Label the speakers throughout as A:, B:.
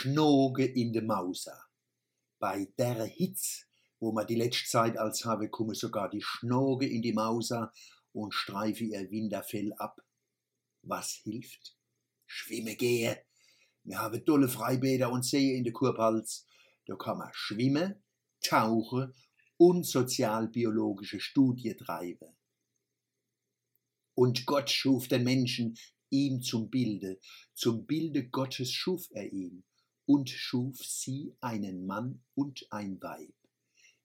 A: Schnoge in de Mauser. Bei der Hitz, wo man die letzte Zeit als habe, komme sogar die Schnoge in die Mauser und streife ihr Winterfell ab. Was hilft? Schwimme gehe. Wir haben tolle Freibäder und Seen in der Kurpals. Da kann man schwimmen, tauchen und sozialbiologische Studie treiben. Und Gott schuf den Menschen ihm zum Bilde, zum Bilde Gottes schuf er ihn und schuf sie einen Mann und ein Weib.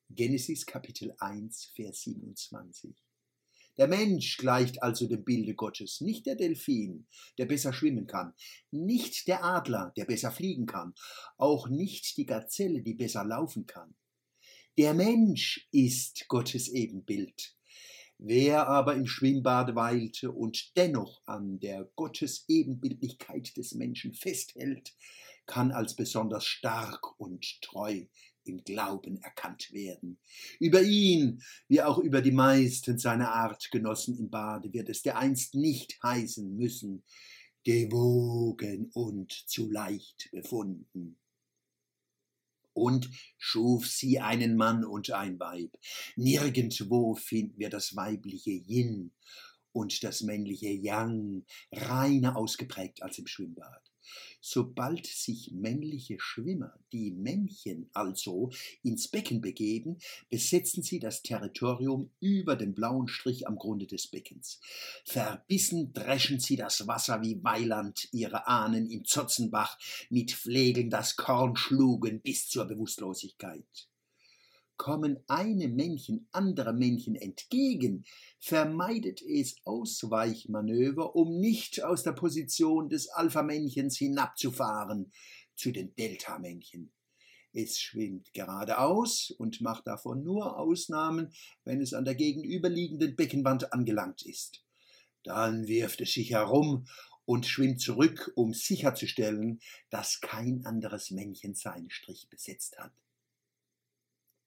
A: Genesis Kapitel 1, Vers 27. Der Mensch gleicht also dem Bilde Gottes, nicht der Delfin, der besser schwimmen kann, nicht der Adler, der besser fliegen kann, auch nicht die Gazelle, die besser laufen kann. Der Mensch ist Gottes Ebenbild. Wer aber im Schwimmbad weilte und dennoch an der Gottesebenbildlichkeit des Menschen festhält, kann als besonders stark und treu im Glauben erkannt werden. Über ihn, wie auch über die meisten seiner Artgenossen im Bade, wird es dereinst nicht heißen müssen, gewogen und zu leicht befunden. Und schuf sie einen Mann und ein Weib. Nirgendwo finden wir das weibliche Yin und das männliche Yang reiner ausgeprägt als im Schwimmbad. Sobald sich männliche Schwimmer, die Männchen also, ins Becken begeben, besetzen sie das Territorium über dem blauen Strich am Grunde des Beckens. Verbissen dreschen sie das Wasser wie Weiland ihre Ahnen im Zotzenbach mit Flegeln das Korn schlugen bis zur Bewusstlosigkeit kommen einem Männchen andere Männchen entgegen, vermeidet es Ausweichmanöver, um nicht aus der Position des Alpha-Männchens hinabzufahren zu den Delta-Männchen. Es schwimmt geradeaus und macht davon nur Ausnahmen, wenn es an der gegenüberliegenden Beckenwand angelangt ist. Dann wirft es sich herum und schwimmt zurück, um sicherzustellen, dass kein anderes Männchen seinen Strich besetzt hat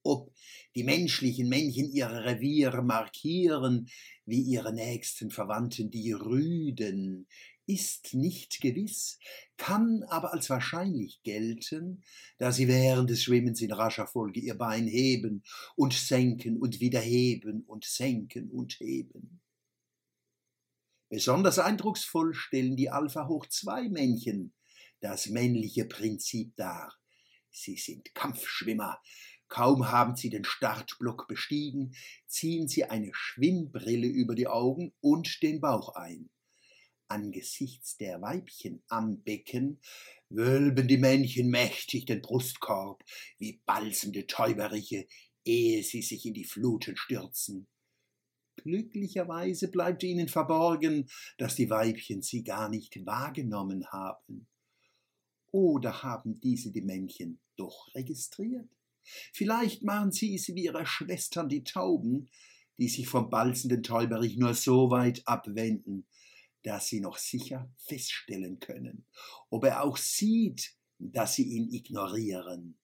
A: ob die menschlichen Männchen ihre Reviere markieren, wie ihre nächsten Verwandten die Rüden, ist nicht gewiss, kann aber als wahrscheinlich gelten, da sie während des Schwimmens in rascher Folge ihr Bein heben und senken und wieder heben und senken und heben. Besonders eindrucksvoll stellen die Alpha hoch zwei Männchen das männliche Prinzip dar. Sie sind Kampfschwimmer, Kaum haben sie den Startblock bestiegen, ziehen sie eine Schwimmbrille über die Augen und den Bauch ein. Angesichts der Weibchen am Becken wölben die Männchen mächtig den Brustkorb wie balsende Täuberiche, ehe sie sich in die Fluten stürzen. Glücklicherweise bleibt ihnen verborgen, dass die Weibchen sie gar nicht wahrgenommen haben. Oder haben diese die Männchen doch registriert? Vielleicht machen sie es wie ihre Schwestern die Tauben, die sich vom balzenden Täuberich nur so weit abwenden, dass sie noch sicher feststellen können, ob er auch sieht, dass sie ihn ignorieren.